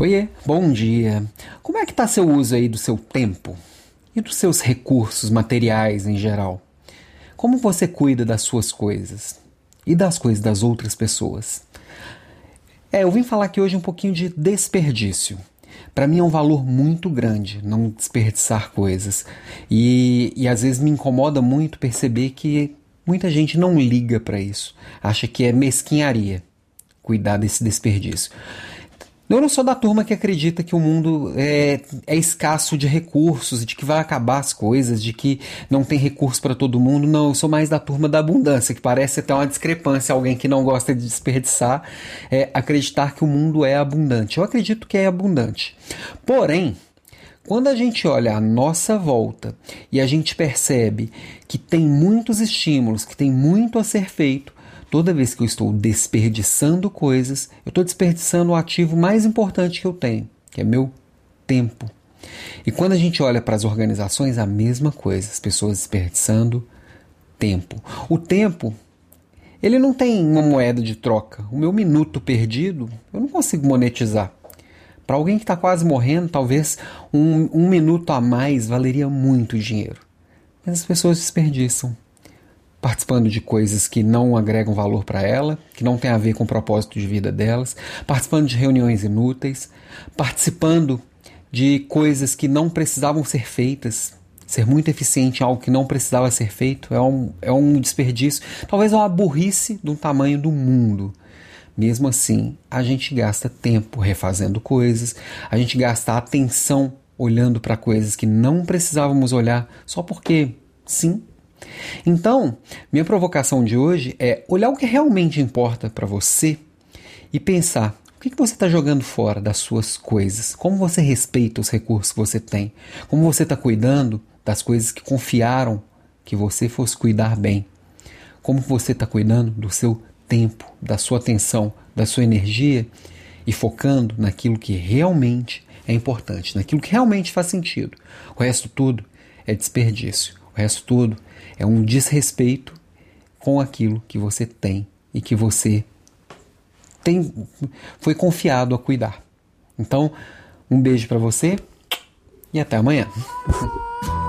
Oiê, bom dia. Como é que está seu uso aí do seu tempo e dos seus recursos materiais em geral? Como você cuida das suas coisas e das coisas das outras pessoas? É, eu vim falar aqui hoje um pouquinho de desperdício. Para mim é um valor muito grande não desperdiçar coisas. E, e às vezes me incomoda muito perceber que muita gente não liga para isso. Acha que é mesquinharia cuidar desse desperdício. Eu não sou da turma que acredita que o mundo é, é escasso de recursos, de que vai acabar as coisas, de que não tem recurso para todo mundo. Não, eu sou mais da turma da abundância, que parece até uma discrepância. Alguém que não gosta de desperdiçar é, acreditar que o mundo é abundante. Eu acredito que é abundante. Porém, quando a gente olha a nossa volta e a gente percebe que tem muitos estímulos, que tem muito a ser feito, Toda vez que eu estou desperdiçando coisas, eu estou desperdiçando o ativo mais importante que eu tenho, que é meu tempo. E quando a gente olha para as organizações, a mesma coisa, as pessoas desperdiçando tempo. O tempo, ele não tem uma moeda de troca. O meu minuto perdido, eu não consigo monetizar. Para alguém que está quase morrendo, talvez um, um minuto a mais valeria muito dinheiro. Mas as pessoas desperdiçam participando de coisas que não agregam valor para ela, que não tem a ver com o propósito de vida delas, participando de reuniões inúteis, participando de coisas que não precisavam ser feitas. Ser muito eficiente em algo que não precisava ser feito é um, é um desperdício, talvez uma burrice do tamanho do mundo. Mesmo assim, a gente gasta tempo refazendo coisas, a gente gasta atenção olhando para coisas que não precisávamos olhar só porque sim, então, minha provocação de hoje é olhar o que realmente importa para você e pensar o que, você está jogando fora das suas coisas, como você respeita os recursos que você tem, como você está cuidando das coisas que confiaram que você fosse cuidar bem, como você está cuidando do seu tempo, da sua atenção, da sua energia e focando naquilo que realmente é importante, naquilo que realmente faz sentido. O resto tudo é desperdício. O resto tudo é um desrespeito com aquilo que você tem e que você tem foi confiado a cuidar. Então, um beijo para você e até amanhã.